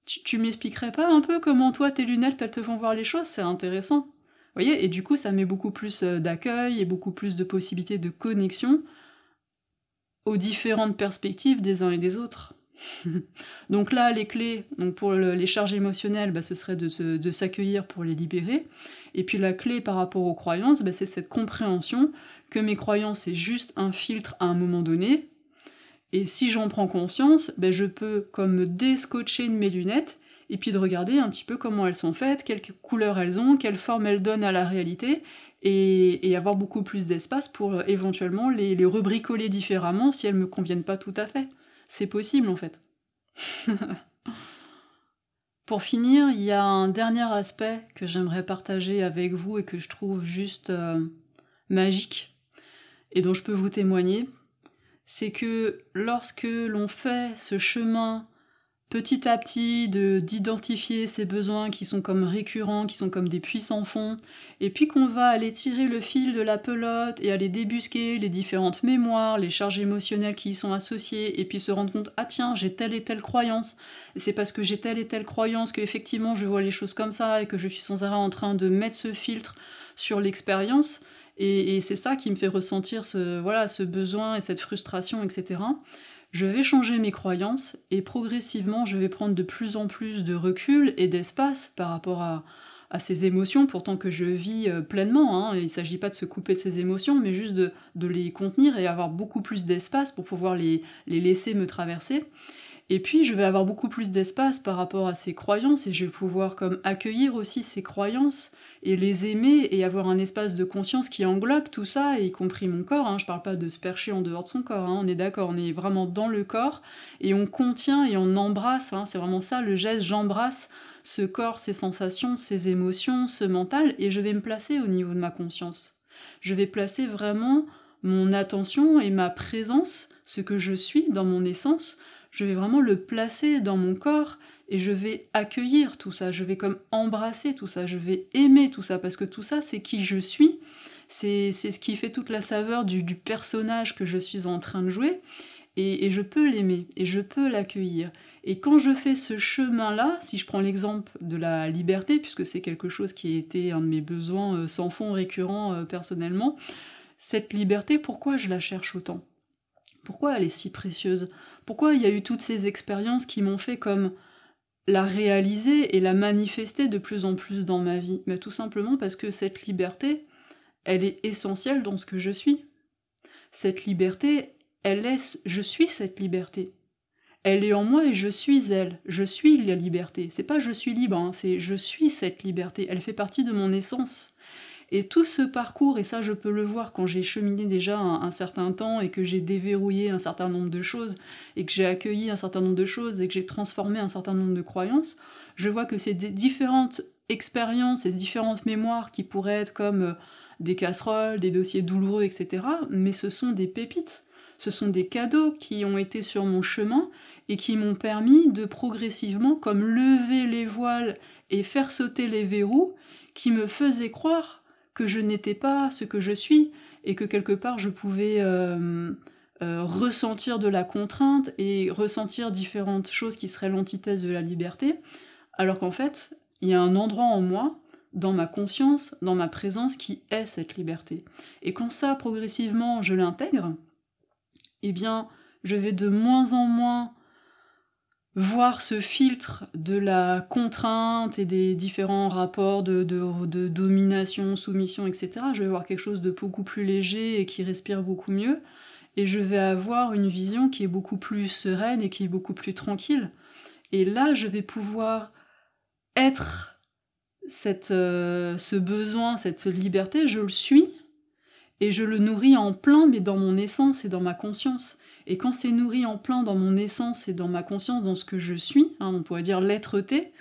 Tu, tu m'expliquerais pas un peu comment toi tes lunettes elles te font voir les choses? C'est intéressant. Vous voyez? Et du coup, ça met beaucoup plus euh, d'accueil et beaucoup plus de possibilités de connexion aux différentes perspectives des uns et des autres. donc là, les clés pour les charges émotionnelles, bah, ce serait de, s'accueillir pour les libérer. Et puis la clé par rapport aux croyances, bah, c'est cette compréhension que mes croyances, c'est juste un filtre à un moment donné. Et si j'en prends conscience, bah, je peux comme me déscotcher de mes lunettes et puis de regarder un petit peu comment elles sont faites, quelles couleurs elles ont, quelle forme elles donnent à la réalité, et, avoir beaucoup plus d'espace pour euh, éventuellement les, les rebricoler différemment si elles me conviennent pas tout à fait. C'est possible en fait. Pour finir, il y a un dernier aspect que j'aimerais partager avec vous et que je trouve juste euh, magique et dont je peux vous témoigner. C'est que lorsque l'on fait ce chemin petit à petit de d'identifier ces besoins qui sont comme récurrents, qui sont comme des puissants fonds, et puis qu'on va aller tirer le fil de la pelote et aller débusquer les différentes mémoires, les charges émotionnelles qui y sont associées, et puis se rendre compte ah tiens j'ai telle et telle croyance, c'est parce que j'ai telle et telle croyance que effectivement je vois les choses comme ça et que je suis sans arrêt en train de mettre ce filtre sur l'expérience. Et, et c'est ça qui me fait ressentir ce, voilà, ce besoin et cette frustration, etc je vais changer mes croyances et progressivement je vais prendre de plus en plus de recul et d'espace par rapport à, ces émotions, pourtant que je vis euh, pleinement. Hein. Il ne s'agit pas de se couper de ces émotions, mais juste de, les contenir et avoir beaucoup plus d'espace pour pouvoir les, les laisser me traverser. Et puis je vais avoir beaucoup plus d'espace par rapport à ces croyances et je vais pouvoir comme accueillir aussi ces croyances et les aimer et avoir un espace de conscience qui englobe tout ça, y compris mon corps. Hein. Je parle pas de se percher en dehors de son corps, hein. on est d'accord, on est vraiment dans le corps et on contient et on embrasse. Hein. C'est vraiment ça le geste, j'embrasse ce corps, ces sensations, ces émotions, ce mental et je vais me placer au niveau de ma conscience. Je vais placer vraiment mon attention et ma présence, ce que je suis dans mon essence, je vais vraiment le placer dans mon corps et je vais accueillir tout ça, je vais comme embrasser tout ça, je vais aimer tout ça, parce que tout ça, c'est qui je suis, c'est ce qui fait toute la saveur du, personnage que je suis en train de jouer, et, je peux l'aimer, et je peux l'accueillir. Et quand je fais ce chemin-là, si je prends l'exemple de la liberté, puisque c'est quelque chose qui a été un de mes besoins euh, sans fond récurrents euh, personnellement, cette liberté, pourquoi je la cherche autant? Pourquoi elle est si précieuse? Pourquoi il y a eu toutes ces expériences qui m'ont fait comme la réaliser et la manifester de plus en plus dans ma vie Mais tout simplement parce que cette liberté, elle est essentielle dans ce que je suis. Cette liberté, elle laisse, je suis cette liberté. Elle est en moi et je suis elle. Je suis la liberté. C'est pas je suis libre, hein, c'est je suis cette liberté. Elle fait partie de mon essence. Et tout ce parcours, et ça je peux le voir quand j'ai cheminé déjà un, certain temps et que j'ai déverrouillé un certain nombre de choses, et que j'ai accueilli un certain nombre de choses, et que j'ai transformé un certain nombre de croyances, je vois que ces différentes expériences, ces différentes mémoires qui pourraient être comme euh, des casseroles, des dossiers douloureux, etc., mais ce sont des pépites. Ce sont des cadeaux qui ont été sur mon chemin et qui m'ont permis de progressivement comme lever les voiles et faire sauter les verrous qui me faisaient croire que je n'étais pas ce que je suis et que quelque part je pouvais euh, euh, ressentir de la contrainte et ressentir différentes choses qui seraient l'antithèse de la liberté, alors qu'en fait, il y a un endroit en moi, dans ma conscience, dans ma présence, qui est cette liberté. Et quand ça, progressivement, je l'intègre, eh bien, je vais de moins en moins voir ce filtre de la contrainte et des différents rapports de, domination, soumission, etc., je vais voir quelque chose de beaucoup plus léger et qui respire beaucoup mieux, et je vais avoir une vision qui est beaucoup plus sereine et qui est beaucoup plus tranquille. Et là, je vais pouvoir être cette, euh, ce besoin, cette liberté, je le suis, et je le nourris en plein, mais dans mon essence et dans ma conscience. Et quand c'est nourri en plein dans mon essence et dans ma conscience, dans ce que je suis, hein, on pourrait dire l'être-té,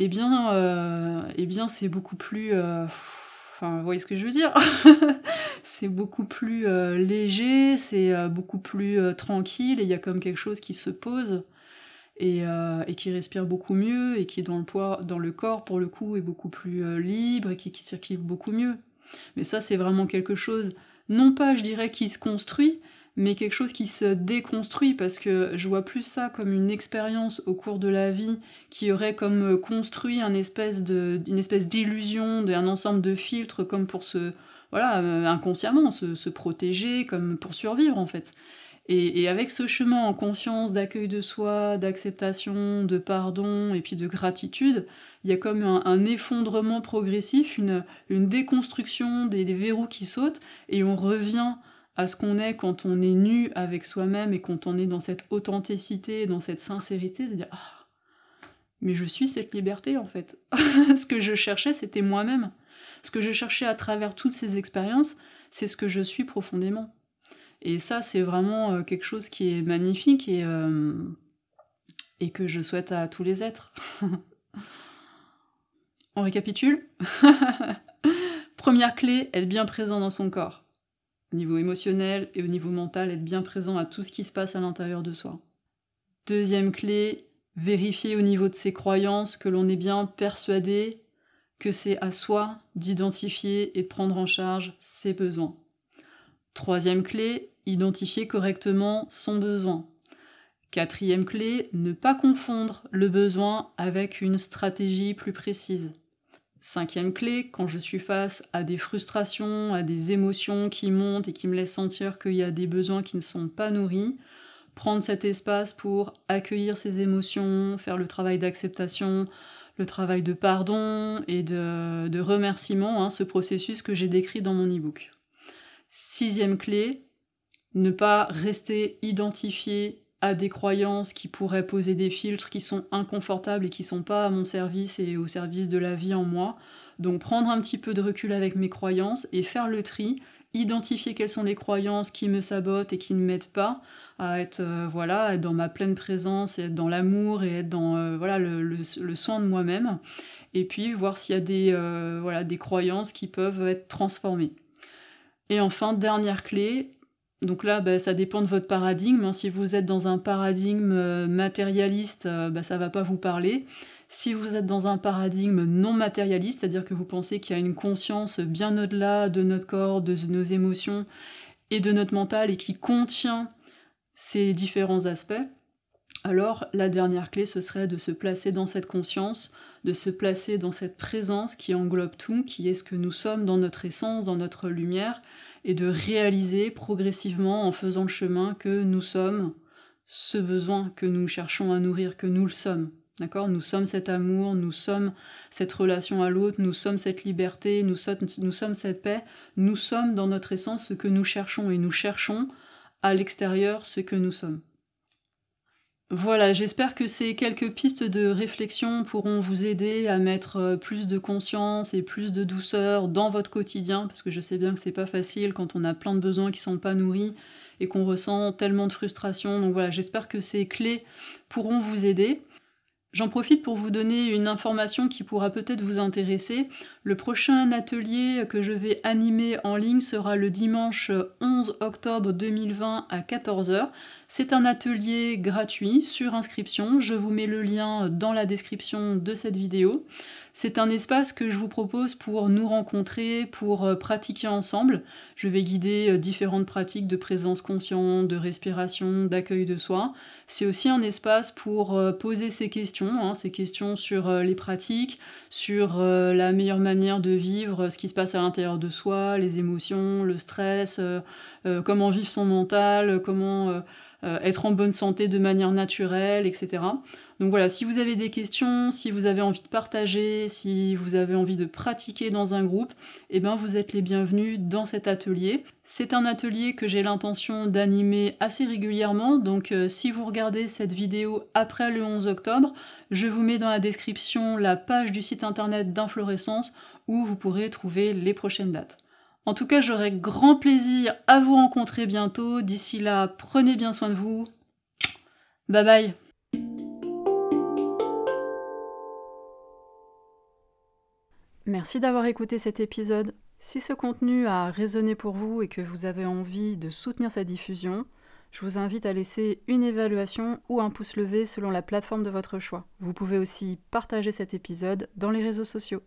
eh bien, euh, eh bien c'est beaucoup plus... Euh, enfin, vous voyez ce que je veux dire C'est beaucoup plus euh, léger, c'est beaucoup plus tranquille, et il y a comme quelque chose qui se pose, et, qui respire beaucoup mieux, et qui dans le, poids, dans le corps, pour le coup, est beaucoup plus libre, et qui, qui circule beaucoup mieux. Mais ça, c'est vraiment quelque chose, non pas, je dirais, qui se construit, mais quelque chose qui se déconstruit parce que je vois plus ça comme une expérience au cours de la vie qui aurait comme construit un espèce de, une espèce d'illusion, d'un ensemble de filtres comme pour se, voilà, euh, inconsciemment, se, protéger, comme pour survivre en fait. Et, avec ce chemin en conscience d'accueil de soi, d'acceptation, de pardon et puis de gratitude, il y a comme un, effondrement progressif, une, une déconstruction des verrous qui sautent et on revient à ce qu'on est quand on est nu avec soi-même et quand on est dans cette authenticité, dans cette sincérité, de dire ah, mais je suis cette liberté en fait. ce que je cherchais, c'était moi-même. Ce que je cherchais à travers toutes ces expériences, c'est ce que je suis profondément. Et ça, c'est vraiment euh, quelque chose qui est magnifique et, euh, et que je souhaite à tous les êtres. On récapitule Première clé, être bien présent dans son corps au niveau émotionnel et au niveau mental, être bien présent à tout ce qui se passe à l'intérieur de soi. Deuxième clé, vérifier au niveau de ses croyances que l'on est bien persuadé que c'est à soi d'identifier et prendre en charge ses besoins. Troisième clé, identifier correctement son besoin. Quatrième clé, ne pas confondre le besoin avec une stratégie plus précise. Cinquième clé, quand je suis face à des frustrations, à des émotions qui montent et qui me laissent sentir qu'il y a des besoins qui ne sont pas nourris, prendre cet espace pour accueillir ces émotions, faire le travail d'acceptation, le travail de pardon et de, remerciement, hein, ce processus que j'ai décrit dans mon e-book. Sixième clé, ne pas rester identifié à des croyances qui pourraient poser des filtres qui sont inconfortables et qui sont pas à mon service et au service de la vie en moi. Donc prendre un petit peu de recul avec mes croyances et faire le tri, identifier quelles sont les croyances qui me sabotent et qui ne m'aident pas à être euh, voilà dans ma pleine présence et être dans l'amour et être dans euh, voilà le, soin de moi-même et puis voir s'il y a des euh, voilà des croyances qui peuvent être transformées. Et enfin dernière clé, donc là, bah, ça dépend de votre paradigme. Hein. Si vous êtes dans un paradigme euh, matérialiste, euh, bah, ça va pas vous parler. Si vous êtes dans un paradigme non matérialiste, c'est-à-dire que vous pensez qu'il y a une conscience bien au-delà de notre corps, de nos émotions et de notre mental et qui contient ces différents aspects, alors la dernière clé, ce serait de se placer dans cette conscience, de se placer dans cette présence qui englobe tout, qui est ce que nous sommes dans notre essence, dans notre lumière, et de réaliser progressivement en faisant le chemin que nous sommes ce besoin que nous cherchons à nourrir, que nous le sommes. D'accord? Nous sommes cet amour, nous sommes cette relation à l'autre, nous sommes cette liberté, nous sommes, nous sommes cette paix, nous sommes dans notre essence ce que nous cherchons et nous cherchons à l'extérieur ce que nous sommes. Voilà, j'espère que ces quelques pistes de réflexion pourront vous aider à mettre euh, plus de conscience et plus de douceur dans votre quotidien, parce que je sais bien que c'est pas facile quand on a plein de besoins qui sont pas nourris et qu'on ressent tellement de frustration. Donc voilà, j'espère que ces clés pourront vous aider. J'en profite pour vous donner une information qui pourra peut-être vous intéresser. Le prochain atelier que je vais animer en ligne sera le dimanche 11 octobre 2020 à 14h. C'est un atelier gratuit sur inscription. Je vous mets le lien dans la description de cette vidéo. C'est un espace que je vous propose pour nous rencontrer, pour euh, pratiquer ensemble. Je vais guider euh, différentes pratiques de présence consciente, de respiration, d'accueil de soi. C'est aussi un espace pour euh, poser ces questions, hein, ces questions sur les pratiques, sur la meilleure manière de vivre ce qui se passe à l'intérieur de soi, les émotions, le stress, comment vivre son mental, comment être en bonne santé de manière naturelle, etc. Donc voilà, si vous avez des questions, si vous avez envie de partager, si vous avez envie de pratiquer dans un groupe, eh bien vous êtes les bienvenus dans cet atelier. C'est un atelier que j'ai l'intention d'animer assez régulièrement, donc euh, si vous regardez cette vidéo après le 11 octobre, je vous mets dans la description la page du site internet d'Inflorescence où vous pourrez trouver les prochaines dates. En tout cas, j'aurai grand plaisir à vous rencontrer bientôt. D'ici là, prenez bien soin de vous. Bye bye. Merci d'avoir écouté cet épisode. Si ce contenu a résonné pour vous et que vous avez envie de soutenir sa diffusion, je vous invite à laisser une évaluation ou un pouce levé selon la plateforme de votre choix. Vous pouvez aussi partager cet épisode dans les réseaux sociaux.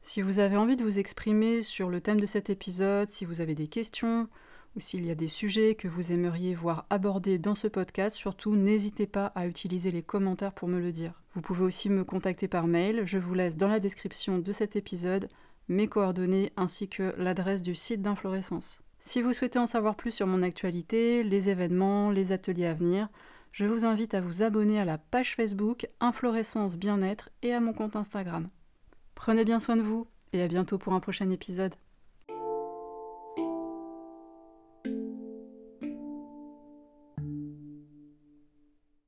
Si vous avez envie de vous exprimer sur le thème de cet épisode, si vous avez des questions ou s'il y a des sujets que vous aimeriez voir abordés dans ce podcast, surtout n'hésitez pas à utiliser les commentaires pour me le dire. Vous pouvez aussi me contacter par mail, je vous laisse dans la description de cet épisode mes coordonnées ainsi que l'adresse du site d'Inflorescence. Si vous souhaitez en savoir plus sur mon actualité, les événements, les ateliers à venir, je vous invite à vous abonner à la page Facebook Inflorescence Bien-être et à mon compte Instagram. Prenez bien soin de vous et à bientôt pour un prochain épisode.